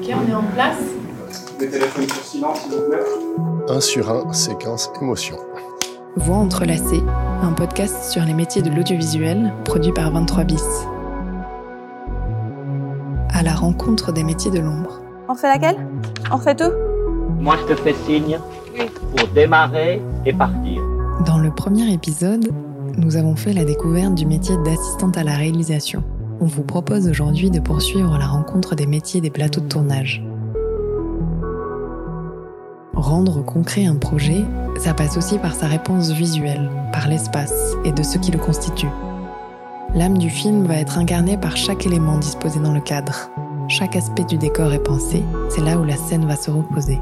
Ok, on est en place. Les téléphones sur silence, s'il vous plaît. 1 sur 1, séquence émotion. Voix entrelacées, un podcast sur les métiers de l'audiovisuel produit par 23 bis. À la rencontre des métiers de l'ombre. On fait laquelle? On fait tout? Moi, je te fais signe pour démarrer et partir. Dans le premier épisode, nous avons fait la découverte du métier d'assistante à la réalisation. On vous propose aujourd'hui de poursuivre la rencontre des métiers des plateaux de tournage. Rendre concret un projet, ça passe aussi par sa réponse visuelle, par l'espace et de ce qui le constitue. L'âme du film va être incarnée par chaque élément disposé dans le cadre. Chaque aspect du décor est pensé, c'est là où la scène va se reposer.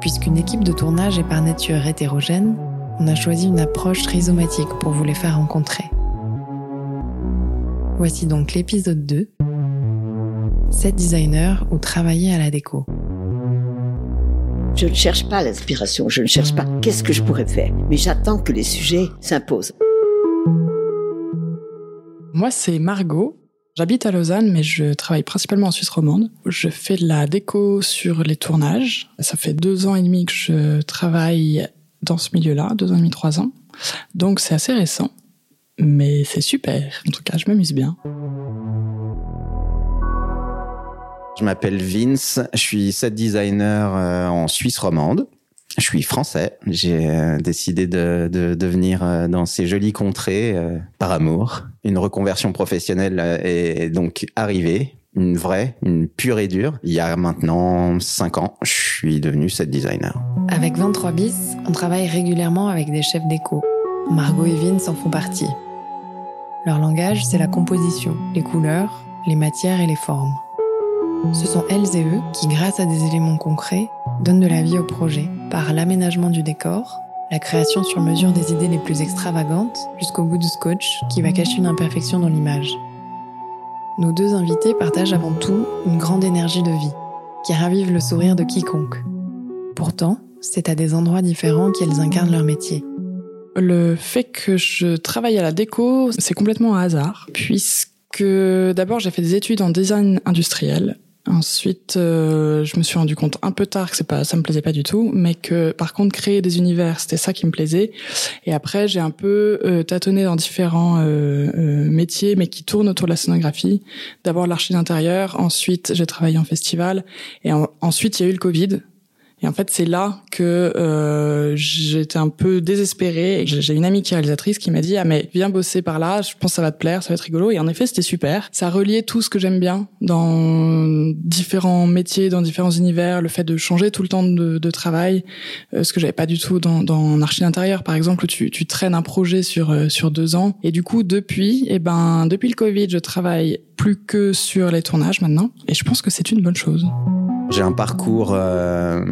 Puisqu'une équipe de tournage est par nature hétérogène, on a choisi une approche rhizomatique pour vous les faire rencontrer. Voici donc l'épisode 2, 7 designers ou travailler à la déco. Je ne cherche pas l'inspiration, je ne cherche pas qu'est-ce que je pourrais faire, mais j'attends que les sujets s'imposent. Moi, c'est Margot. J'habite à Lausanne, mais je travaille principalement en Suisse romande. Je fais de la déco sur les tournages. Ça fait deux ans et demi que je travaille dans ce milieu-là, deux ans et demi, trois ans. Donc c'est assez récent, mais c'est super. En tout cas, je m'amuse bien. Je m'appelle Vince, je suis set designer euh, en Suisse romande. Je suis français. J'ai euh, décidé de, de, de venir euh, dans ces jolies contrées par amour. Une reconversion professionnelle est donc arrivée, une vraie, une pure et dure. Il y a maintenant cinq ans, je suis devenu set designer. Avec 23 bis, on travaille régulièrement avec des chefs déco. Margot et Vince en font partie. Leur langage, c'est la composition, les couleurs, les matières et les formes. Ce sont elles et eux qui, grâce à des éléments concrets, donnent de la vie au projet, par l'aménagement du décor, la création sur mesure des idées les plus extravagantes, jusqu'au bout du scotch qui va cacher une imperfection dans l'image. Nos deux invités partagent avant tout une grande énergie de vie, qui ravive le sourire de quiconque. Pourtant, c'est à des endroits différents qu'elles incarnent leur métier. Le fait que je travaille à la déco, c'est complètement un hasard, puisque d'abord j'ai fait des études en design industriel Ensuite, euh, je me suis rendu compte un peu tard que c'est pas, ça me plaisait pas du tout, mais que par contre créer des univers, c'était ça qui me plaisait. Et après, j'ai un peu euh, tâtonné dans différents euh, métiers, mais qui tournent autour de la scénographie. D'abord l'archi d'intérieur, ensuite j'ai travaillé en festival, et ensuite il y a eu le Covid. Et en fait, c'est là que euh, j'étais un peu désespérée. J'ai une amie qui est réalisatrice qui m'a dit ah mais viens bosser par là, je pense que ça va te plaire, ça va être rigolo. Et en effet, c'était super. Ça reliait tout ce que j'aime bien dans différents métiers, dans différents univers, le fait de changer tout le temps de, de travail, euh, ce que j'avais pas du tout dans, dans archi intérieur par exemple où tu, tu traînes un projet sur euh, sur deux ans. Et du coup, depuis, eh ben depuis le Covid, je travaille plus que sur les tournages maintenant. Et je pense que c'est une bonne chose. J'ai un parcours euh,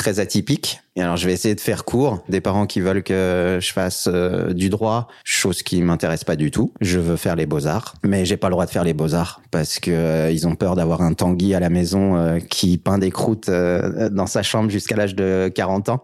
très atypique. Et alors, je vais essayer de faire court. Des parents qui veulent que je fasse euh, du droit, chose qui m'intéresse pas du tout. Je veux faire les beaux-arts, mais j'ai pas le droit de faire les beaux-arts parce que euh, ils ont peur d'avoir un Tanguy à la maison euh, qui peint des croûtes dans sa chambre jusqu'à l'âge de 40 ans.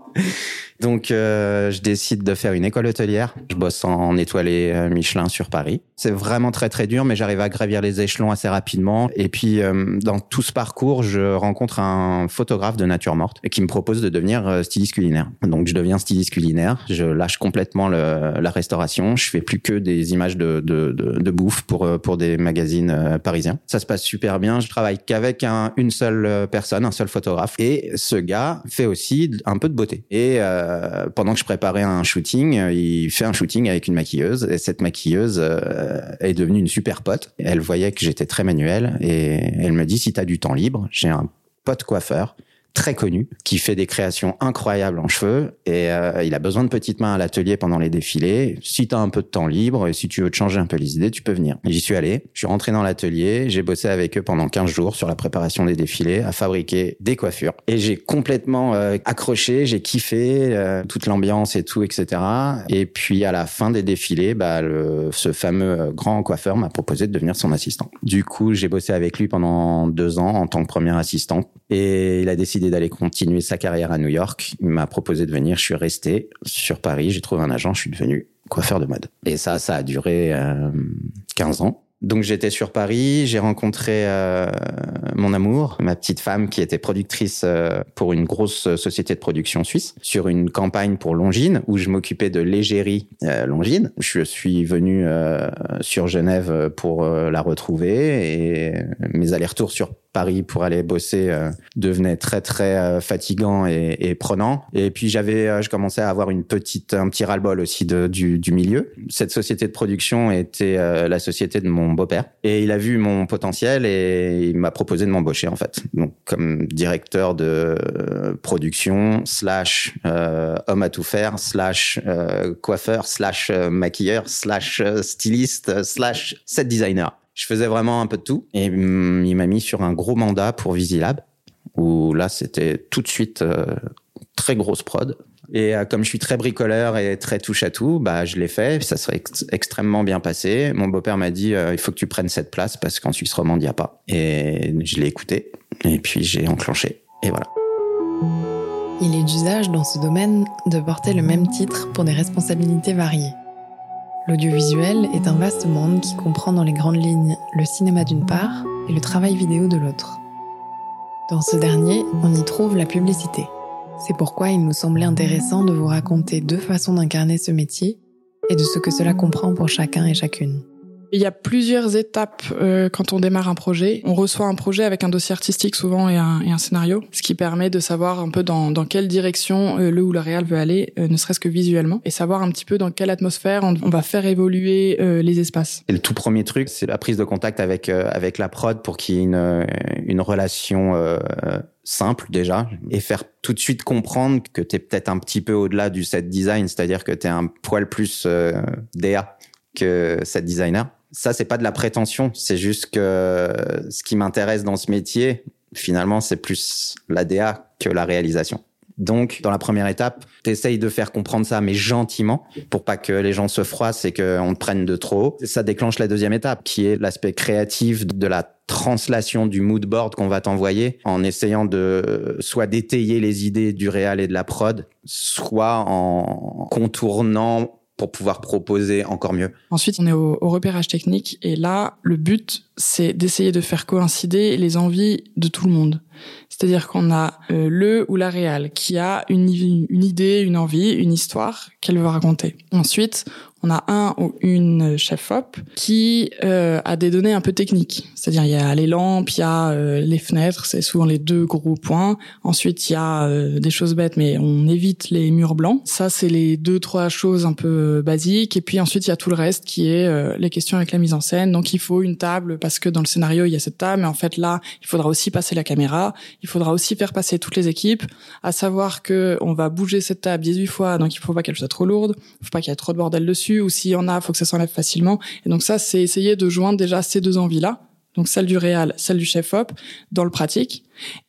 Donc, euh, je décide de faire une école hôtelière. Je bosse en étoilé euh, Michelin sur Paris. C'est vraiment très très dur, mais j'arrive à gravir les échelons assez rapidement. Et puis, euh, dans tout ce parcours, je rencontre un photographe de nature morte qui me propose de devenir styliste culinaire. Donc, je deviens styliste culinaire. Je lâche complètement le, la restauration. Je fais plus que des images de, de, de, de bouffe pour pour des magazines parisiens. Ça se passe super bien. Je travaille qu'avec un, une seule personne, un seul photographe. Et ce gars fait aussi un peu de beauté. Et euh, pendant que je préparais un shooting, euh, il fait un shooting avec une maquilleuse et cette maquilleuse euh, est devenue une super pote. Elle voyait que j'étais très manuel et elle me dit si tu as du temps libre, j'ai un pote coiffeur très connu qui fait des créations incroyables en cheveux et euh, il a besoin de petites mains à l'atelier pendant les défilés. Si tu as un peu de temps libre et si tu veux te changer un peu les idées, tu peux venir. J'y suis allé, je suis rentré dans l'atelier, j'ai bossé avec eux pendant 15 jours sur la préparation des défilés, à fabriquer des coiffures et j'ai complètement euh, accroché, j'ai kiffé euh, toute l'ambiance et tout, etc. Et puis à la fin des défilés, bah, le, ce fameux grand coiffeur m'a proposé de devenir son assistant. Du coup, j'ai bossé avec lui pendant deux ans en tant que premier assistant et il a décidé d'aller continuer sa carrière à New York. Il m'a proposé de venir. Je suis resté sur Paris. J'ai trouvé un agent. Je suis devenu coiffeur de mode. Et ça, ça a duré euh, 15 ans. Donc j'étais sur Paris, j'ai rencontré euh, mon amour, ma petite femme qui était productrice euh, pour une grosse société de production suisse, sur une campagne pour Longines où je m'occupais de l'égérie euh, Longines. Je suis venu euh, sur Genève pour euh, la retrouver et mes allers-retours sur Paris pour aller bosser euh, devenait très très euh, fatigant et, et prenant. Et puis j'avais, euh, je commençais à avoir une petite, un petit ras-le-bol aussi de, du, du milieu. Cette société de production était euh, la société de mon beau-père et il a vu mon potentiel et il m'a proposé de m'embaucher en fait. Donc comme directeur de euh, production slash euh, homme à tout faire slash euh, coiffeur slash maquilleur slash styliste slash set designer je faisais vraiment un peu de tout. Et il m'a mis sur un gros mandat pour Visilab, où là, c'était tout de suite très grosse prod. Et euh, comme je suis très bricoleur et très touche à tout, bah je l'ai fait. Ça serait ex- extrêmement bien passé. Mon beau-père m'a dit euh, il faut que tu prennes cette place parce qu'en Suisse romande il y a pas. Et je l'ai écouté. Et puis j'ai enclenché. Et voilà. Il est d'usage dans ce domaine de porter le même titre pour des responsabilités variées. L'audiovisuel est un vaste monde qui comprend dans les grandes lignes le cinéma d'une part et le travail vidéo de l'autre. Dans ce dernier, on y trouve la publicité. C'est pourquoi il nous semblait intéressant de vous raconter deux façons d'incarner ce métier et de ce que cela comprend pour chacun et chacune. Il y a plusieurs étapes euh, quand on démarre un projet. On reçoit un projet avec un dossier artistique souvent et un, et un scénario, ce qui permet de savoir un peu dans, dans quelle direction euh, le ou la réal veut aller, euh, ne serait-ce que visuellement, et savoir un petit peu dans quelle atmosphère on, va faire évoluer euh, les espaces. Et le tout premier truc, c'est la prise de contact avec euh, avec la prod pour qu'il y ait une euh, une relation simple déjà et faire tout de suite comprendre que tu es peut-être un petit peu au-delà du set design, c'est-à-dire que tu es un poil plus DA que set designer. Ça c'est pas de la prétention, c'est juste que ce qui m'intéresse dans ce métier, finalement, c'est plus la DA que la réalisation. Donc, dans la première étape, t'essayes de faire comprendre ça, mais gentiment, pour pas que les gens se froissent et qu'on te prenne de trop haut. Ça déclenche la deuxième étape, qui est l'aspect créatif de la translation du mood board qu'on va t'envoyer, en essayant de soit d'étayer les idées du réal et de la prod, soit en contournant pour pouvoir proposer encore mieux. Ensuite, on est au, repérage technique et là, le but, c'est d'essayer de faire coïncider les envies de tout le monde. C'est-à-dire qu'on a euh, le ou la réal qui a une, une idée, une envie, une histoire qu'elle veut raconter. Ensuite, on a un ou une chef op qui euh, a des données un peu techniques. C'est-à-dire il y a les lampes, il y a euh, les fenêtres, c'est souvent les deux gros points. Ensuite, il y a euh, des choses bêtes, mais on évite les murs blancs. Ça, c'est les deux trois choses un peu basiques. Et puis ensuite, il y a tout le reste qui est euh, les questions avec la mise en scène. Donc il faut une table parce que dans le scénario il y a cette table, mais en fait là, il faudra aussi passer la caméra. Il faudra aussi faire passer toutes les équipes, à savoir que on va bouger cette table 18 fois, donc il faut pas qu'elle soit trop lourde, faut pas qu'il y ait trop de bordel dessus, ou s'il y en a, faut que ça s'enlève facilement. Et donc ça, c'est essayer de joindre déjà ces deux envies-là, donc celle du réal, celle du chef-op, dans le pratique.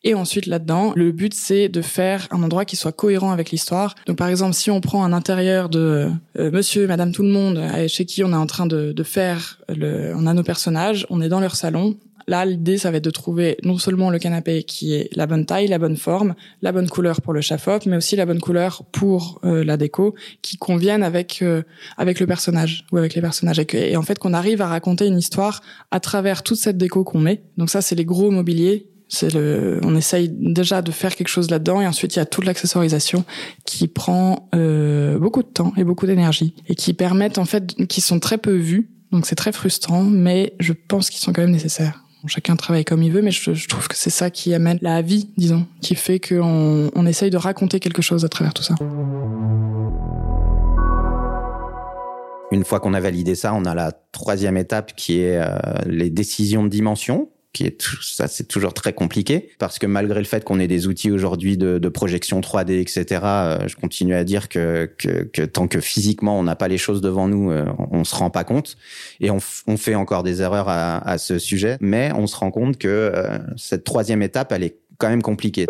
Et ensuite là-dedans, le but c'est de faire un endroit qui soit cohérent avec l'histoire. Donc par exemple, si on prend un intérieur de euh, Monsieur, Madame, tout le monde, euh, chez qui on est en train de, de faire, le, on a nos personnages, on est dans leur salon. Là, l'idée, ça va être de trouver non seulement le canapé qui est la bonne taille, la bonne forme, la bonne couleur pour le chef-op, mais aussi la bonne couleur pour euh, la déco, qui convienne avec euh, avec le personnage ou avec les personnages. Et, et en fait, qu'on arrive à raconter une histoire à travers toute cette déco qu'on met. Donc ça, c'est les gros mobiliers. C'est le, on essaye déjà de faire quelque chose là-dedans, et ensuite il y a toute l'accessorisation qui prend euh, beaucoup de temps et beaucoup d'énergie et qui permettent en fait, qui sont très peu vus. Donc c'est très frustrant, mais je pense qu'ils sont quand même nécessaires. Chacun travaille comme il veut, mais je, je trouve que c'est ça qui amène la vie, disons, qui fait qu'on on essaye de raconter quelque chose à travers tout ça. Une fois qu'on a validé ça, on a la troisième étape qui est euh, les décisions de dimension qui est tout- ça c'est toujours très compliqué parce que malgré le fait qu'on ait des outils aujourd'hui de, de projection 3D etc euh, je continue à dire que, que, que tant que physiquement on n'a pas les choses devant nous euh, on, se rend pas compte et on, on fait encore des erreurs à, à ce sujet mais on se rend compte que euh, cette troisième étape elle est quand même compliquée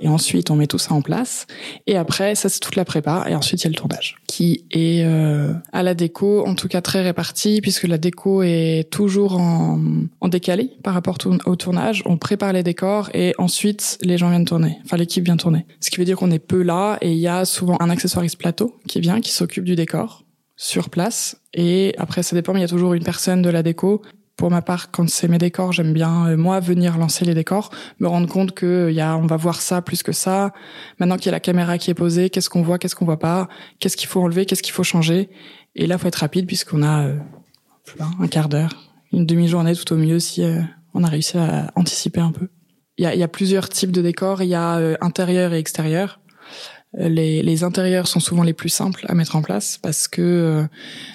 Et ensuite, on met tout ça en place. Et après, ça, c'est toute la prépa. Et ensuite, il y a le tournage, qui est euh, à la déco, en tout cas très réparti, puisque la déco est toujours en, en décalé par rapport au tournage. On prépare les décors et ensuite, les gens viennent tourner. Enfin, l'équipe vient tourner. Ce qui veut dire qu'on est peu là et il y a souvent un accessoiriste plateau qui vient, qui s'occupe du décor sur place. Et après, ça dépend, mais il y a toujours une personne de la déco. Pour ma part, quand c'est mes décors, j'aime bien euh, moi venir lancer les décors, me rendre compte que y a, on va voir ça plus que ça. Maintenant qu'il y a la caméra qui est posée, qu'est-ce qu'on voit, qu'est-ce qu'on voit pas, qu'est-ce qu'il faut enlever, qu'est-ce qu'il faut changer. Et là, faut être rapide puisqu'on a euh, un quart d'heure, une demi-journée tout au mieux si euh, on a réussi à anticiper un peu. Il y a, y a, plusieurs types de décors. Il y a intérieur et extérieur. Les, les, intérieurs sont souvent les plus simples à mettre en place parce que euh,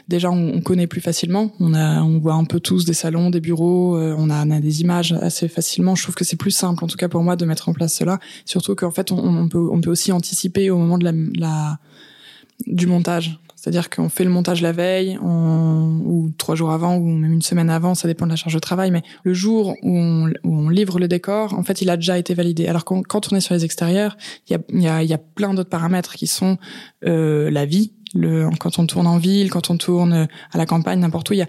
déjà on, on, connaît plus facilement. On a, on voit un peu tous des salons, des bureaux, euh, on, a, on, a, des images assez facilement. Je trouve que c'est plus simple, en tout cas pour moi, de mettre en place cela. Surtout qu'en fait, on, peut, on peut aussi anticiper au moment de la, la du montage. C'est-à-dire qu'on fait le montage la veille, on, ou trois jours avant, ou même une semaine avant, ça dépend de la charge de travail, mais le jour où on, où on livre le décor, en fait, il a déjà été validé. Alors quand, quand on est sur les extérieurs, il y a, y, a, y a plein d'autres paramètres qui sont euh, la vie, le, quand on tourne en ville, quand on tourne à la campagne, n'importe où, il y a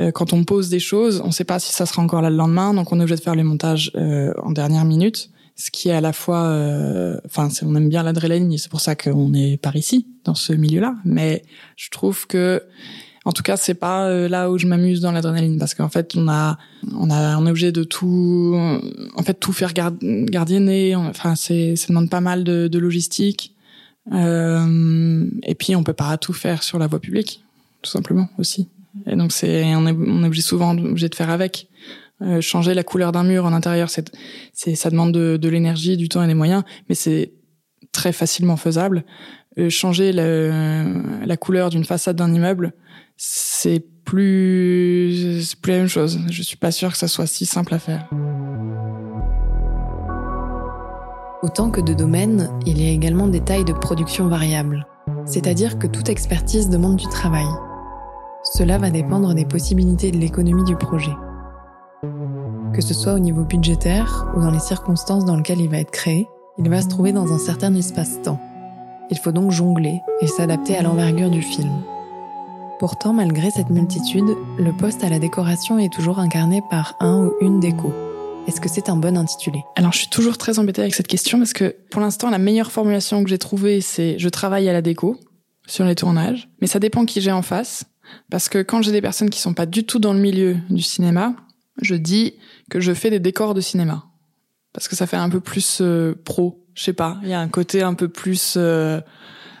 euh, quand on pose des choses, on ne sait pas si ça sera encore là le lendemain, donc on est obligé de faire les montages euh, en dernière minute ce qui est à la fois, euh, enfin, on aime bien l'adrénaline, c'est pour ça qu'on est par ici, dans ce milieu-là. Mais je trouve que, en tout cas, c'est pas euh, là où je m'amuse dans l'adrénaline, parce qu'en fait, on a, on a, on est obligé de tout, en fait, tout faire gard gardienner. Enfin, c'est, ça demande pas mal de, de logistique. Euh, et puis, on peut pas tout faire sur la voie publique, tout simplement aussi. Et donc, c'est, on est, on est obligé souvent obligé de faire avec. Euh, changer la couleur d'un mur en intérieur, c'est, c'est, ça demande de, de l'énergie, du temps et des moyens, mais c'est très facilement faisable. Euh, changer le, la couleur d'une façade d'un immeuble, c'est plus, c'est plus la même chose. Je suis pas sûre que ça soit si simple à faire. Autant que de domaines, il y a également des tailles de production variables. C'est-à-dire que toute expertise demande du travail. Cela va dépendre des possibilités de l'économie du projet que ce soit au niveau budgétaire ou dans les circonstances dans lesquelles il va être créé, il va se trouver dans un certain espace-temps. Il faut donc jongler et s'adapter à l'envergure du film. Pourtant, malgré cette multitude, le poste à la décoration est toujours incarné par un ou une déco. Est-ce que c'est un bon intitulé? Alors, je suis toujours très embêtée avec cette question parce que pour l'instant, la meilleure formulation que j'ai trouvée, c'est je travaille à la déco sur les tournages. Mais ça dépend qui j'ai en face. Parce que quand j'ai des personnes qui sont pas du tout dans le milieu du cinéma, je dis que je fais des décors de cinéma. Parce que ça fait un peu plus euh, pro. Je sais pas, il y a un côté un peu plus euh,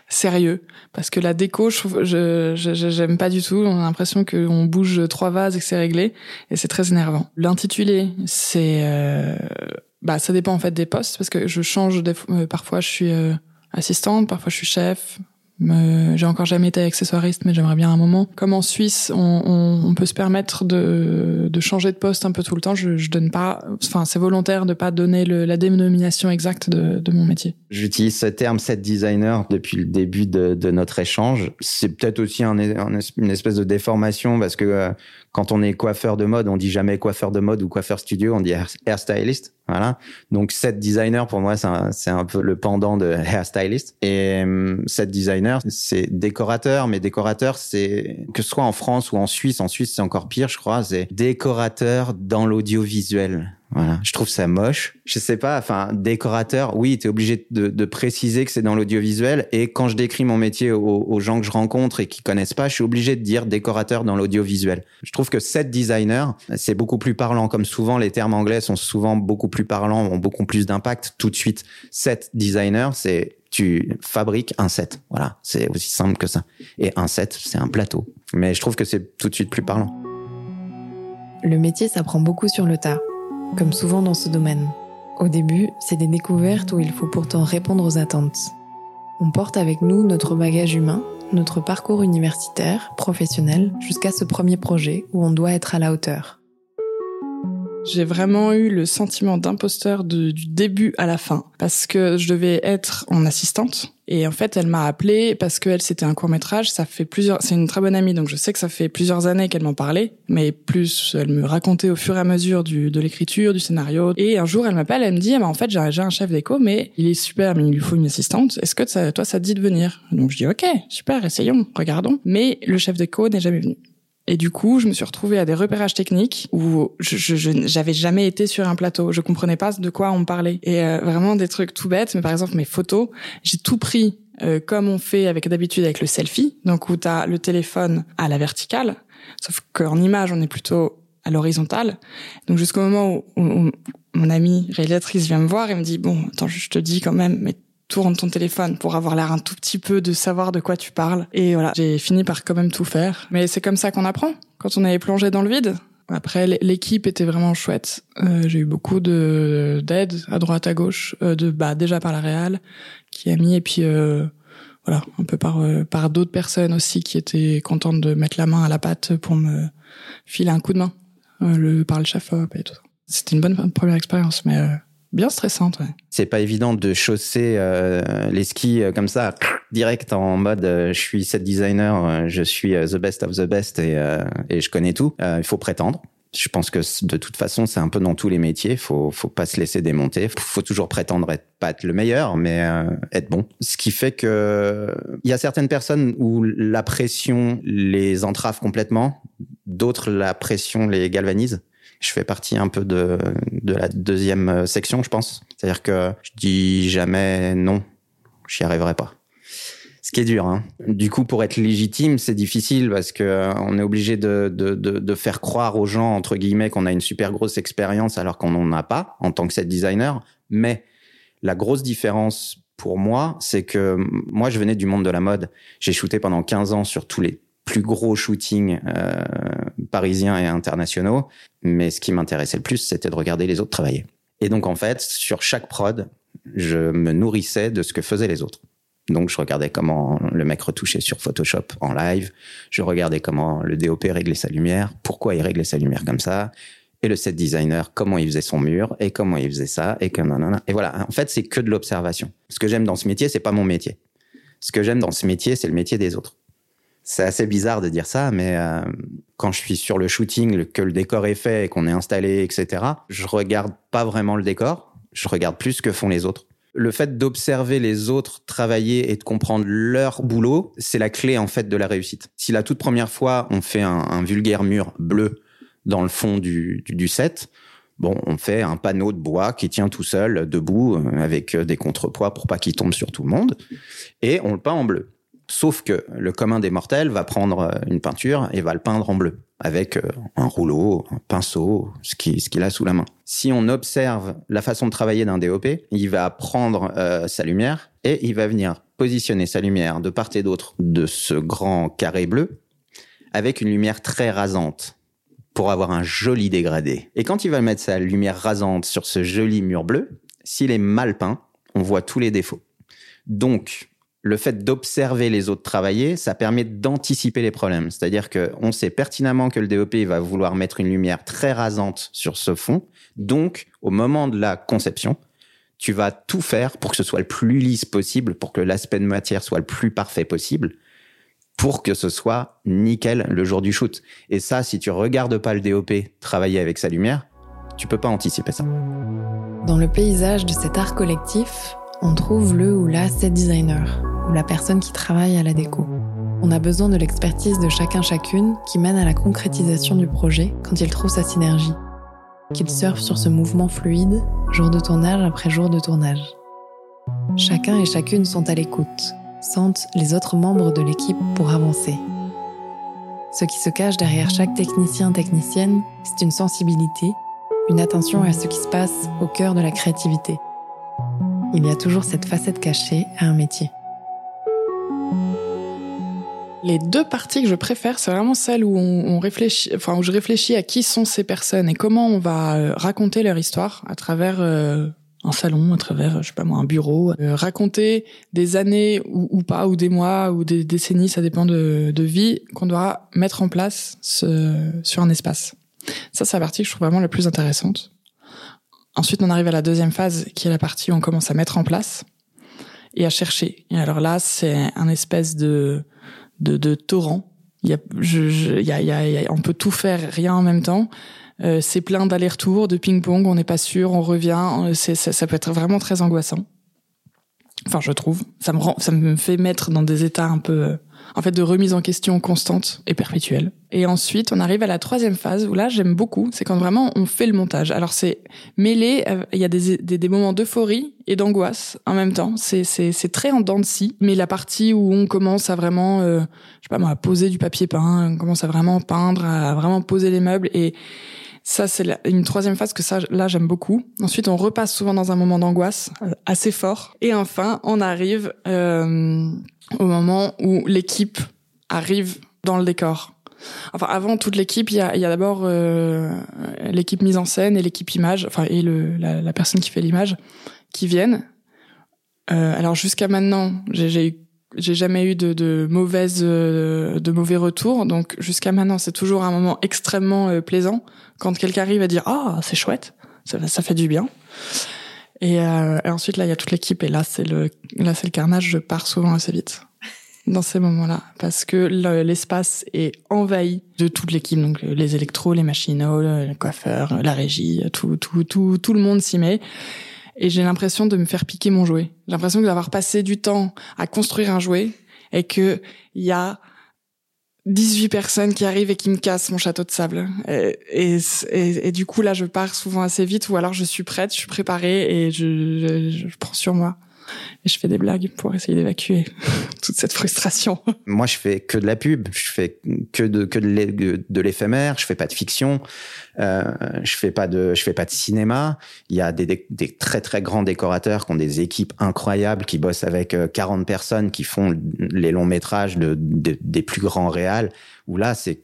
sérieux. Parce que la déco, je j'aime pas du tout. On a l'impression qu'on bouge trois vases et que c'est réglé. Et c'est très énervant. L'intitulé, c'est euh, bah ça dépend en fait des postes. Parce que je change des, euh, parfois je suis assistante, parfois je suis chef, j'ai encore jamais été accessoiriste, mais j'aimerais bien un moment. Comme en Suisse, on, peut se permettre de, changer de poste un peu tout le temps. Je, donne pas, enfin, c'est volontaire de pas donner la dénomination exacte de, mon métier. J'utilise ce terme set designer depuis le début de, notre échange. C'est peut-être aussi un, un, une espèce de déformation parce que euh, quand on est coiffeur de mode, on dit jamais coiffeur de mode ou coiffeur studio, on dit hairstylist. Voilà. Donc set designer pour moi c'est un, peu le pendant de hairstylist. Et set designer c'est décorateur, mais décorateur c'est que ce soit en France ou en Suisse. En Suisse c'est encore pire, je crois. C'est décorateur dans l'audiovisuel. Voilà, je trouve ça moche. Je sais pas, enfin, décorateur, oui, tu es obligé de, de, préciser que c'est dans l'audiovisuel. Et quand je décris mon métier aux, aux, gens que je rencontre et qui connaissent pas, je suis obligé de dire décorateur dans l'audiovisuel. Je trouve que set designer, c'est beaucoup plus parlant. Comme souvent, les termes anglais sont souvent beaucoup plus parlants, ont beaucoup plus d'impact tout de suite. Set designer, c'est tu fabriques un set. Voilà, c'est aussi simple que ça. Et un set, c'est un plateau. Mais je trouve que c'est tout de suite plus parlant. Le métier s'apprend beaucoup sur le tas comme souvent dans ce domaine. Au début, c'est des découvertes où il faut pourtant répondre aux attentes. On porte avec nous notre bagage humain, notre parcours universitaire, professionnel, jusqu'à ce premier projet où on doit être à la hauteur. J'ai vraiment eu le sentiment d'imposteur du début à la fin parce que je devais être en assistante et en fait elle m'a appelé parce que c'était un court métrage. Ça fait plusieurs, c'est une très bonne amie donc je sais que ça fait plusieurs années qu'elle m'en parlait, mais plus elle me racontait au fur et à mesure du, de l'écriture, du scénario. Et un jour elle m'appelle, elle me dit ah bah en fait j'ai un chef d'écho mais il est super mais il lui faut une assistante. Est-ce que ça, toi ça te dit de venir? Donc je dis ok super essayons regardons. Mais le chef d'écho n'est jamais venu. Et du coup, je me suis retrouvée à des repérages techniques où je, j'avais jamais été sur un plateau. Je comprenais pas de quoi on parlait. Et euh, vraiment des trucs tout bêtes. Mais par exemple, mes photos, j'ai tout pris euh, comme on fait avec d'habitude avec le selfie, donc où tu as le téléphone à la verticale, sauf qu'en image, on est plutôt à l'horizontale. Donc jusqu'au moment où, où, mon amie réalisatrice vient me voir et me dit, bon, attends, je te dis quand même, mais tourne ton téléphone pour avoir l'air un tout petit peu de savoir de quoi tu parles. Et voilà, j'ai fini par quand même tout faire. Mais c'est comme ça qu'on apprend quand on est plongé dans le vide. Après, l'équipe était vraiment chouette. Euh, j'ai eu beaucoup de d'aide à droite, à gauche, euh, de bah déjà par la Real qui a mis et puis euh, voilà un peu par euh, par d'autres personnes aussi qui étaient contentes de mettre la main à la pâte pour me filer un coup de main, euh, le par le chef et tout. C'était une bonne première expérience, mais bien stressante. Ouais. C'est pas évident de chausser euh, les skis euh, comme ça, direct en mode euh, je suis set designer, je suis the best of the best et, et je connais tout. il faut prétendre. Je pense que de toute façon, c'est un peu dans tous les métiers. Faut, faut pas se laisser démonter. Faut toujours prétendre être pas être le meilleur, mais être bon. Ce qui fait que il y a certaines personnes où la pression les entrave complètement, d'autres la pression les galvanise je fais partie un peu de, de la deuxième section, je pense. C'est-à-dire que je dis jamais non, j'y arriverai pas. Ce qui est dur. Hein. Du coup, pour être légitime, c'est difficile parce que euh, on est obligé de, de, de, de, faire croire aux gens entre guillemets qu'on a une super grosse expérience alors qu'on n'en a pas en tant que set designer. Mais la grosse différence pour moi, c'est que moi, je venais du monde de la mode. J'ai shooté pendant 15 ans sur tous les plus gros shootings euh, parisiens et internationaux, mais ce qui m'intéressait le plus, c'était de regarder les autres travailler. Et donc en fait, sur chaque prod, je me nourrissais de ce que faisaient les autres. Donc je regardais comment le mec retouchait sur Photoshop en live, je regardais comment le DOP réglait sa lumière, pourquoi il réglait sa lumière comme ça, et le set designer, comment il faisait son mur, et comment il faisait ça, et comme Et voilà, en fait, c'est que de l'observation. Ce que j'aime dans ce métier, c'est pas mon métier. Ce que j'aime dans ce métier, c'est le métier des autres. C'est assez bizarre de dire ça, mais euh, quand je suis sur le shooting, que le décor est fait qu'on est installé, etc., je regarde pas vraiment le décor, je regarde plus ce que font les autres. Le fait d'observer les autres travailler et de comprendre leur boulot, c'est la clé en fait de la réussite. Si la toute première fois on fait un, un vulgaire mur bleu dans le fond du, du, du set, bon, on fait un panneau de bois qui tient tout seul, debout, euh, avec euh, des contrepoids pour pas qu'il tombe sur tout le monde, et on le peint en bleu. Sauf que le commun des mortels va prendre euh, une peinture et va le peindre en bleu avec euh, un rouleau, un pinceau, ce qu'il a sous la main. Si on observe la façon de travailler d'un DOP, il va prendre euh, sa lumière et il va venir positionner sa lumière de part et d'autre de ce grand carré bleu avec une lumière très rasante pour avoir un joli dégradé. Et quand il va mettre sa lumière rasante sur ce joli mur bleu, s'il est mal peint, on voit tous les défauts. Donc, le fait d'observer les autres travailler, ça permet d'anticiper les problèmes. C'est-à-dire qu'on sait pertinemment que le DOP va vouloir mettre une lumière très rasante sur ce fond. Donc, au moment de la conception, tu vas tout faire pour que ce soit le plus lisse possible, pour que l'aspect de matière soit le plus parfait possible, pour que ce soit nickel le jour du shoot. Et ça, si tu regardes pas le DOP travailler avec sa lumière, tu peux pas anticiper ça. Dans le paysage de cet art collectif, on trouve le ou la set designer, ou la personne qui travaille à la déco. On a besoin de l'expertise de chacun chacune qui mène à la concrétisation du projet quand il trouve sa synergie. Qu'il surfe sur ce mouvement fluide, jour de tournage après jour de tournage. Chacun et chacune sont à l'écoute, sentent les autres membres de l'équipe pour avancer. Ce qui se cache derrière chaque technicien technicienne, c'est une sensibilité, une attention à ce qui se passe au cœur de la créativité il y a toujours cette facette cachée à un métier. Les deux parties que je préfère, c'est vraiment celle où on, réfléchit, enfin où je réfléchis à qui sont ces personnes et comment on va euh, raconter leur histoire à travers euh, un salon, à travers, je sais pas moi, un bureau, euh, raconter des années ou, pas, ou des mois, ou des décennies, ça dépend de, vie qu'on doit mettre en place ce, sur un espace. Ça, c'est la partie que je trouve vraiment la plus intéressante. Ensuite, on arrive à la deuxième phase, qui est la partie où on commence à mettre en place et à chercher. Et alors là, c'est un espèce de, de, de torrent. Il y a, je, je, y a, il y a, on peut tout faire, rien en même temps. Euh, c'est plein d'allers-retours, de ping-pong, on n'est pas sûr, on revient. C'est, ça, ça, peut être vraiment très angoissant. Enfin, je trouve. Ça me rend, ça me fait mettre dans des états un peu en fait de remise en question constante et perpétuelle. Et ensuite, on arrive à la troisième phase où là, j'aime beaucoup, c'est quand vraiment on fait le montage. Alors c'est mêlé, euh, il y a des, des, des moments d'euphorie et d'angoisse en même temps. C'est c'est c'est très en dents de scie. Mais la partie où on commence à vraiment, euh, je sais pas moi, à poser du papier peint, on commence à vraiment peindre, à vraiment poser les meubles et ça, c'est une troisième phase que ça, là, j'aime beaucoup. Ensuite, on repasse souvent dans un moment d'angoisse euh, assez fort. Et enfin, on arrive euh, au moment où l'équipe arrive dans le décor. Enfin, avant toute l'équipe, il y a, y a d'abord euh, l'équipe mise en scène et l'équipe image, enfin et le, la, personne qui fait l'image, qui viennent. Euh, alors jusqu'à maintenant, j'ai eu j'ai jamais eu de, de mauvaises euh, de mauvais retours. Donc jusqu'à maintenant c'est toujours un moment extrêmement euh, plaisant. Quand quelqu'un arrive à dire ah c'est chouette. Ça, ça fait du bien et, euh, et ensuite là il y a toute l'équipe. Et là c'est le là c'est le carnage. Je pars souvent assez vite dans ces moments-là. Parce que le- l'espace est envahi de toute l'équipe. Donc les électros les machinaux le coiffeur la régie tout tout tout tout le monde s'y met et j'ai l'impression de me faire piquer mon jouet. J'ai l'impression d'avoir passé du temps à construire un jouet et que il y a 18 personnes qui arrivent et qui me cassent mon château de sable. Et, et, et- et du coup, là, je pars souvent assez vite ou alors je suis prête, je suis préparée et je, je, je prends sur moi. Et je fais des blagues pour essayer d'évacuer toute cette frustration. Moi, je fais que de la pub, je fais que de que l'éphémère, je fais pas de fiction, euh, je fais pas de je fais pas de cinéma. Il y a des, très très grands décorateurs qui ont des équipes incroyables, qui bossent avec euh, 40 personnes, qui font les longs métrages de, de- des plus grands réals. Où là, c'est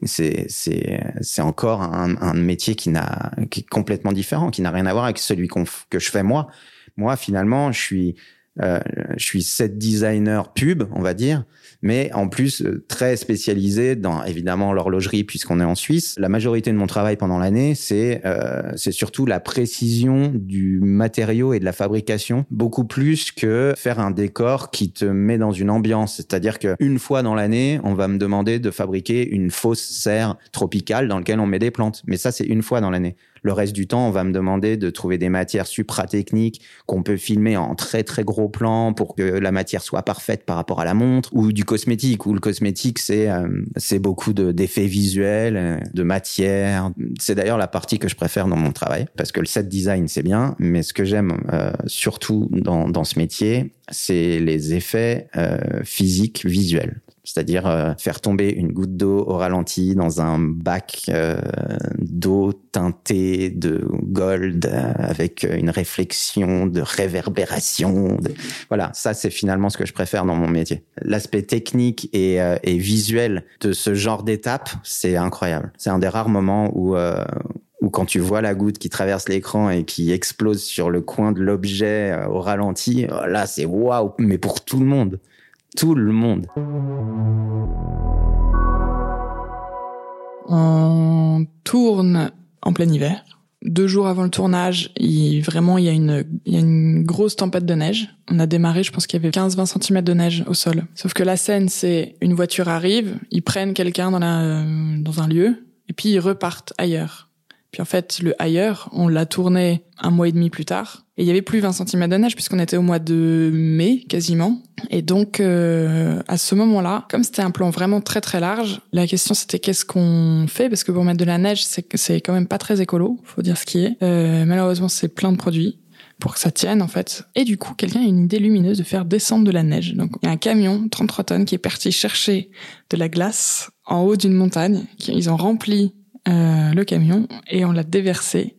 encore un, métier qui est complètement différent, qui n'a rien à voir avec celui que je fais moi. Moi, finalement, je suis euh, je suis set designer pub, on va dire, mais en plus euh, très spécialisé dans évidemment l'horlogerie puisqu'on est en Suisse. La majorité de mon travail pendant l'année, c'est euh, c'est surtout la précision du matériau et de la fabrication, beaucoup plus que faire un décor qui te met dans une ambiance. C'est-à-dire que une fois dans l'année, on va me demander de fabriquer une fausse serre tropicale dans laquelle on met des plantes, mais ça c'est une fois dans l'année. Le reste du temps, on va me demander de trouver des matières supra-techniques qu'on peut filmer en très très gros plan pour que la matière soit parfaite par rapport à la montre, ou du cosmétique, où le cosmétique c'est euh, c'est beaucoup de- d'effets visuels, euh, de matière. C'est d'ailleurs la partie que je préfère dans mon travail, parce que le set design c'est bien, mais ce que j'aime euh, surtout dans, dans ce métier, c'est les effets physiques visuels. C'est-à-dire euh, faire tomber une goutte d'eau au ralenti dans un bac euh, d'eau teintée de gold euh, avec une réflexion de réverbération. de- Voilà, ça c'est finalement ce que je préfère dans mon métier. L'aspect technique et, euh, et visuel de ce genre d'étape, c'est incroyable. C'est un des rares moments où euh, où quand tu vois la goutte qui traverse l'écran et qui explose sur le coin de l'objet euh, au ralenti, euh, là c'est waouh, mais pour tout le monde. Tout le monde. On tourne en plein hiver. Deux jours avant le tournage, il, vraiment, il y, a une, une grosse tempête de neige. On a démarré, je pense qu'il y avait 15-20 cm de neige au sol. Sauf que la scène, c'est une voiture arrive, ils prennent quelqu'un dans, la, dans un lieu, et puis ils repartent ailleurs. Puis en fait, le ailleurs, on l'a tourné un mois et demi plus tard. Et il y avait plus 20 cm de neige puisqu'on était au mois de mai quasiment. Et donc euh, à ce moment-là, comme c'était un plan vraiment très très large, la question c'était qu'est-ce qu'on fait? Parce que pour mettre de la neige, c'est quand même pas très écolo, faut dire ce qui est. Euh, malheureusement, c'est plein de produits pour que ça tienne en fait. Et du coup, quelqu'un a une idée lumineuse de faire descendre de la neige. Donc il y a un camion 33 tonnes qui est parti chercher de la glace en haut d'une montagne. Ils ont rempli euh, le camion et on l'a déversé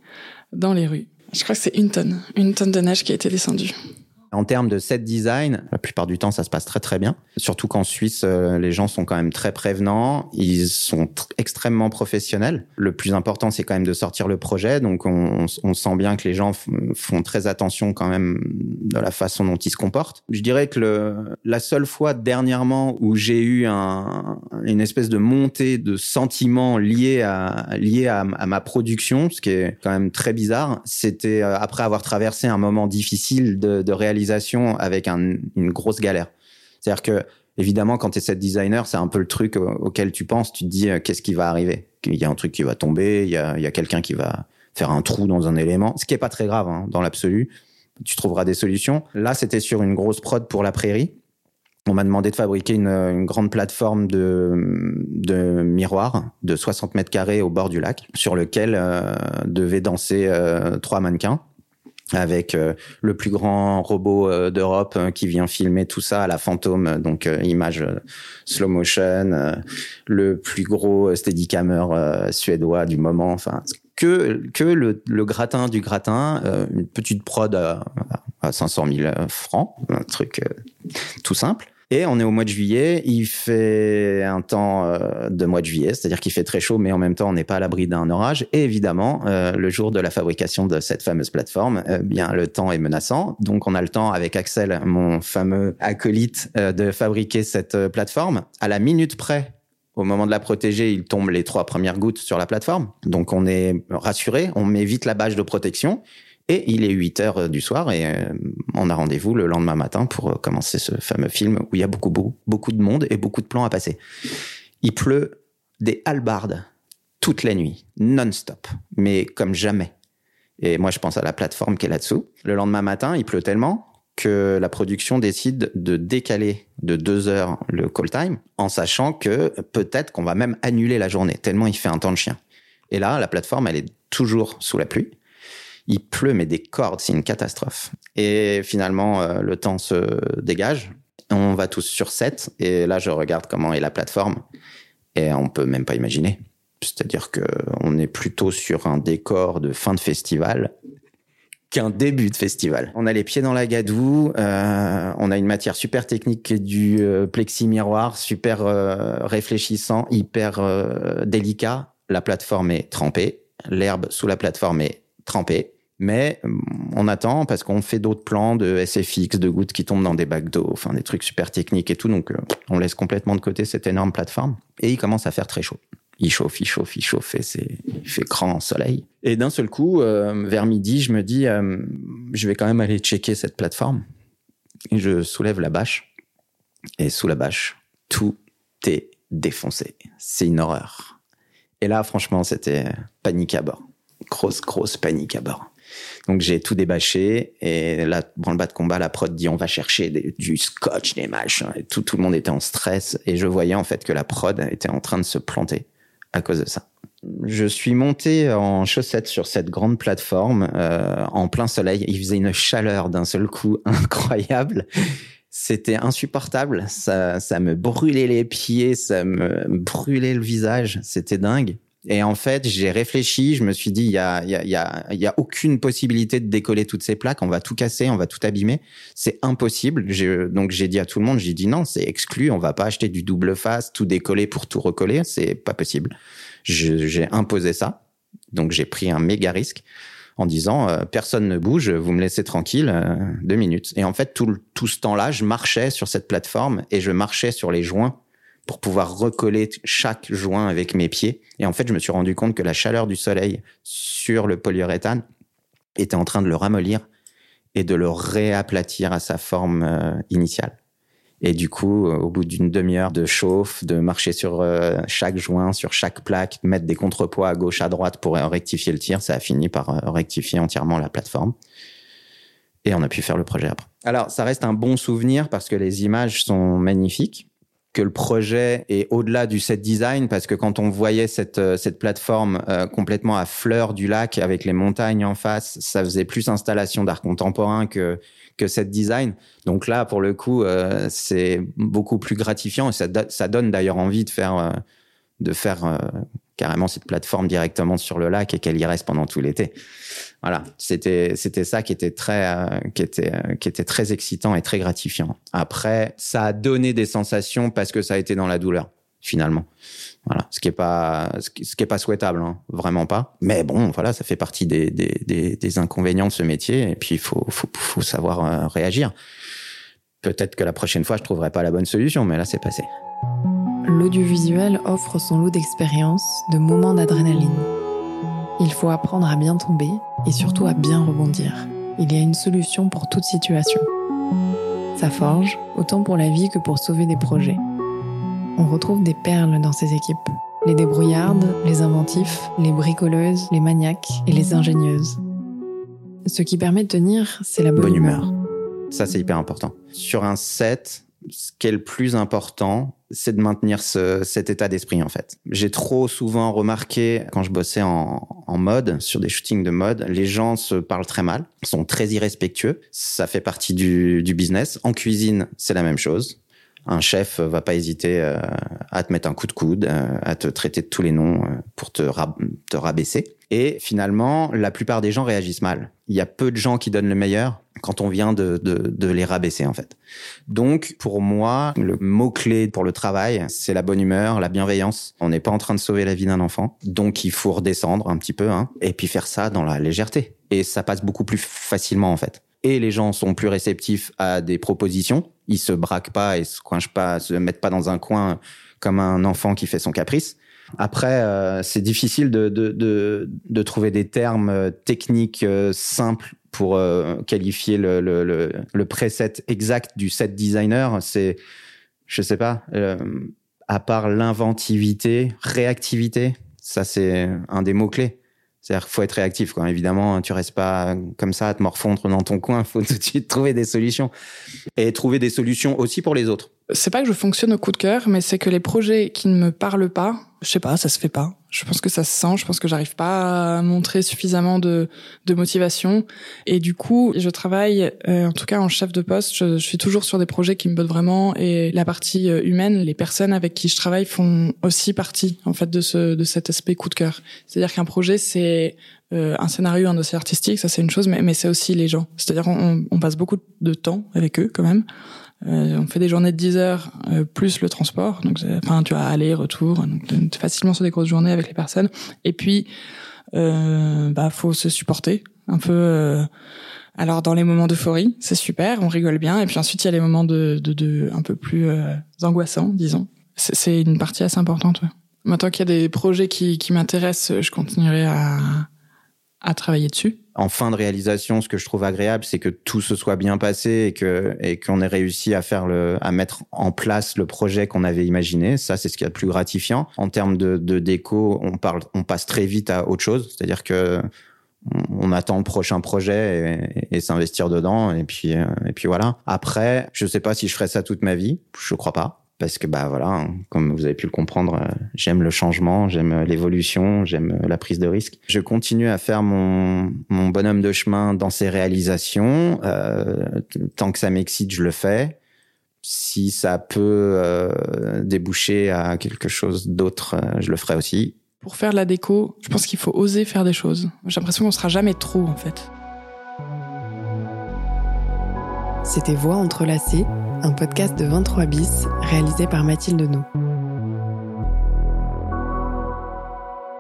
dans les rues. Je crois que c'est une tonne, une tonne de neige qui a été descendue. En termes de set design, la plupart du temps, ça se passe très très bien. Surtout qu'en Suisse, euh, les gens sont quand même très prévenants, ils sont tr- extrêmement professionnels. Le plus important, c'est quand même de sortir le projet, donc on, sent bien que les gens font très attention quand même de la façon dont ils se comportent. Je dirais que la seule fois dernièrement où j'ai eu un, une espèce de montée de sentiments liés à liés à ma production, ce qui est quand même très bizarre, c'était euh, après avoir traversé un moment difficile de, de réalisation avec un- une grosse galère. C'est-à-dire que évidemment, quand tu es set designer, c'est un peu le truc au- auquel tu penses. Tu te dis euh, qu'est-ce qui va arriver? Il y a un truc qui va tomber, il y a, quelqu'un qui va faire un trou dans un élément, ce qui est pas très grave hein, dans l'absolu. Tu trouveras des solutions. Là, c'était sur une grosse prod pour la prairie. On m'a demandé de fabriquer une, une, grande plateforme de, de miroirs de 60 mètres carrés au bord du lac, sur lequel euh, devaient danser euh, trois mannequins avec euh, le plus grand robot euh, d'Europe euh, qui vient filmer tout ça à la fantôme, donc image slow motion, le plus gros steadicammer suédois du moment, enfin que que le, le gratin du gratin, une petite prod à, à 500 000 francs, un truc tout simple. Et on est au mois de juillet, il fait un temps euh, de mois de juillet, c'est-à-dire qu'il fait très chaud, mais en même temps on n'est pas à l'abri d'un orage. Et évidemment, euh, le jour de la fabrication de cette fameuse plateforme, euh, bien le temps est menaçant. Donc on a le temps avec Axel, mon fameux acolyte, de fabriquer cette plateforme à la minute près. Au moment de la protéger, il tombe les trois premières gouttes sur la plateforme. Donc on est rassuré, on met vite la bâche de protection et il est 8 heures du soir et euh, on a rendez-vous le lendemain matin pour euh, commencer ce fameux film où il y a beaucoup, beaucoup, beaucoup de monde et beaucoup de plans à passer. Il pleut des halbardes toute la nuit, non-stop, mais comme jamais. Et moi, je pense à la plateforme qui est là-dessous. Le lendemain matin, il pleut tellement que la production décide de décaler de deux heures le call time, en sachant que peut-être qu'on va même annuler la journée, tellement il fait un temps de chien. Et là, la plateforme, elle est toujours sous la pluie il pleut, mais des cordes, c'est une catastrophe. Et finalement, euh, le temps se dégage. On va tous sur 7. Et là, je regarde comment est la plateforme. Et on peut même pas imaginer. C'est-à-dire que on est plutôt sur un décor de fin de festival qu'un début de festival. On a les pieds dans la gadoue, euh, on a une matière super technique du euh, plexi miroir, super réfléchissant, hyper délicat. La plateforme est trempée, l'herbe sous la plateforme est trempée. Mais euh, on attend parce qu'on fait d'autres plans de SFX, de gouttes qui tombent dans des bacs d'eau, enfin des trucs super techniques et tout. Donc euh, on laisse complètement de côté cette énorme plateforme. Et il commence à faire très chaud. Il chauffe, il chauffe, il chauffe et c'est, il fait grand soleil. Et d'un seul coup, euh, vers midi, je me dis, je vais quand même aller checker cette plateforme. Et je soulève la bâche. Et sous la bâche, tout est défoncé. C'est une horreur. Et là, franchement, c'était panique à bord. Grosse, grosse panique à bord. Donc j'ai tout débâché et là, branle-bas de combat, la prod dit on va chercher du scotch, des machins. Et tout, le monde était en stress et je voyais en fait que la prod était en train de se planter à cause de ça. Je suis monté en chaussettes sur cette grande plateforme euh, en plein soleil. Il faisait une chaleur d'un seul coup incroyable. C'était insupportable. Ça, ça me brûlait les pieds, ça me brûlait le visage. C'était dingue. Et en fait, j'ai réfléchi, je me suis dit, il y a, y, a, y, a, y a aucune possibilité de décoller toutes ces plaques, on va tout casser, on va tout abîmer. C'est impossible. Donc j'ai dit à tout le monde, j'ai dit non, c'est exclu, on va pas acheter du double face, tout décoller pour tout recoller, c'est pas possible. J'ai imposé ça, donc j'ai pris un méga risque en disant euh, personne ne bouge, vous me laissez tranquille euh, deux minutes. Et en fait, tout, tout ce temps-là, je marchais sur cette plateforme et je marchais sur les joints pour pouvoir recoller chaque joint avec mes pieds. Et en fait, je me suis rendu compte que la chaleur du soleil sur le polyuréthane était en train de le ramollir et de le réaplatir à sa forme euh, initiale. Et du coup, euh, au bout d'une demi-heure de chauffe, de marcher sur euh, chaque joint, sur chaque plaque, mettre des contrepoids à gauche, à droite pour rectifier le tir, ça a fini par rectifier entièrement la plateforme. Et on a pu faire le projet après. Alors, ça reste un bon souvenir parce que les images sont magnifiques que le projet est au-delà du set design parce que quand on voyait cette euh, cette plateforme euh, complètement à fleur du lac avec les montagnes en face, ça faisait plus installation d'art contemporain que que set design. Donc là, pour le coup, euh, c'est beaucoup plus gratifiant et ça, ça donne d'ailleurs envie de faire de faire carrément cette plateforme directement sur le lac et qu'elle y reste pendant tout l'été. Voilà, c'était c'était ça qui était très euh, qui était euh, qui était très excitant et très gratifiant. Après, ça a donné des sensations parce que ça a été dans la douleur finalement. Voilà, ce qui est pas ce qui, est pas souhaitable, hein, vraiment pas. Mais bon, voilà, ça fait partie des des, des, des inconvénients de ce métier et puis il faut, faut faut savoir euh, réagir. Peut-être que la prochaine fois je trouverai pas la bonne solution, mais là c'est passé l'audiovisuel offre son lot d'expériences, de moments d'adrénaline. Il faut apprendre à bien tomber et surtout à bien rebondir. Il y a une solution pour toute situation. Ça forge, autant pour la vie que pour sauver des projets. On retrouve des perles dans ces équipes. Les débrouillardes, les inventifs, les bricoleuses, les maniaques et les ingénieuses. Ce qui permet de tenir, c'est la bonne, humeur. Ça, c'est hyper important. Sur un set, ce qui est le plus important, c'est de maintenir ce, cet état d'esprit en fait. J'ai trop souvent remarqué quand je bossais en, en, mode, sur des shootings de mode, les gens se parlent très mal, sont très irrespectueux. Ça fait partie du, du business. En cuisine, c'est la même chose. Un chef va pas hésiter euh, à te mettre un coup de coude, euh, à te traiter de tous les noms euh, pour te, te rabaisser. Et finalement, la plupart des gens réagissent mal. Il y a peu de gens qui donnent le meilleur quand on vient de, de, de les rabaisser en fait. Donc pour moi, le mot clé pour le travail, c'est la bonne humeur, la bienveillance. On n'est pas en train de sauver la vie d'un enfant, donc il faut redescendre un petit peu, hein, et puis faire ça dans la légèreté. Et ça passe beaucoup plus facilement en fait. Et les gens sont plus réceptifs à des propositions. Ils se braquent pas et se coincent pas, se mettent pas dans un coin comme un enfant qui fait son caprice. Après, euh, c'est difficile de, de, de, de, trouver des termes euh, techniques euh, simples pour euh, qualifier le, le, le, le, preset exact du set designer. C'est, je sais pas, à part l'inventivité, réactivité, ça c'est un des mots clés. C'est-à-dire qu'il faut être réactif, quoi. Évidemment, tu restes pas comme ça à te morfondre dans ton coin. Il faut tout de suite trouver des solutions. Et trouver des solutions aussi pour les autres. C'est pas que je fonctionne au coup de cœur, mais c'est que les projets qui ne me parlent pas, je sais pas, ça se fait pas. Je pense que ça se sent. Je pense que j'arrive pas à montrer suffisamment de, de motivation. Et du coup, je travaille, euh, en tout cas en chef de poste, je, suis toujours sur des projets qui me bottent vraiment. Et la partie euh, humaine, les personnes avec qui je travaille font aussi partie, en fait, de ce de cet aspect coup de cœur. C'est-à-dire qu'un projet, c'est euh, un scénario, un dossier artistique, ça c'est une chose, mais, mais c'est aussi les gens. C'est-à-dire on, on passe beaucoup de temps avec eux quand même. Euh, on fait des journées de 10 heures euh, plus le transport, donc enfin tu vas aller retour, donc facilement sur des grosses journées avec les personnes. Et puis euh, bah faut se supporter un peu. Euh, alors dans les moments d'euphorie, c'est super, on rigole bien, et puis ensuite il y a les moments de, de, de un peu plus euh, angoissants, disons. C'est une partie assez importante. Ouais. Maintenant qu'il y a des projets qui, qui m'intéressent, je continuerai à à travailler dessus. En fin de réalisation, ce que je trouve agréable, c'est que tout se soit bien passé et que et qu'on ait réussi à faire le, à mettre en place le projet qu'on avait imaginé. Ça, c'est ce qui est le plus gratifiant. En termes de, déco, on parle, on passe très vite à autre chose. C'est-à-dire que on attend le prochain projet et, s'investir dedans et puis et puis voilà. Après, je sais pas si je ferai ça toute ma vie. Je crois pas parce que bah voilà, comme vous avez pu le comprendre, euh, j'aime le changement, j'aime l'évolution, j'aime la prise de risque. Je continue à faire mon, bonhomme de chemin dans ces réalisations. Euh, tant que ça m'excite, je le fais. Si ça peut euh, déboucher à quelque chose d'autre, euh, je le ferai aussi. Pour faire la déco, je pense qu'il faut oser faire des choses. J'ai l'impression qu'on sera jamais trop en fait. C'était Voix entrelacées un podcast de 23 bis réalisé par Mathilde No.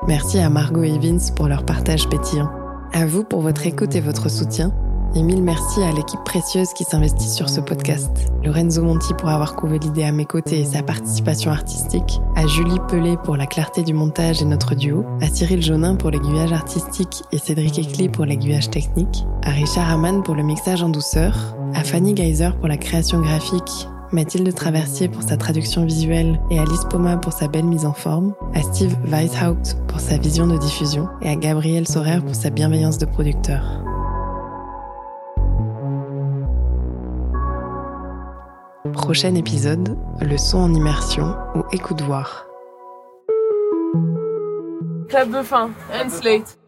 Merci à Margot et Vince pour leur partage pétillant. À vous pour votre écoute et votre soutien. Et mille merci à l'équipe précieuse qui s'investit sur ce podcast. Lorenzo Monti pour avoir couvé l'idée à mes côtés et sa participation artistique. À Julie Pelé pour la clarté du montage et notre duo. À Cyril Jonin pour l'aiguillage artistique et Cédric Ecli pour l'aiguillage technique. À Richard Hamann pour le mixage en douceur. À Fanny Geyser pour la création graphique. Mathilde Traversier pour sa traduction visuelle et Alice Poma pour sa belle mise en forme, à Steve Weishaupt pour sa vision de diffusion et à Gabriel Sorer pour sa bienveillance de producteur. Prochain épisode, le son en immersion ou écoute voir. Club de fin, and slate.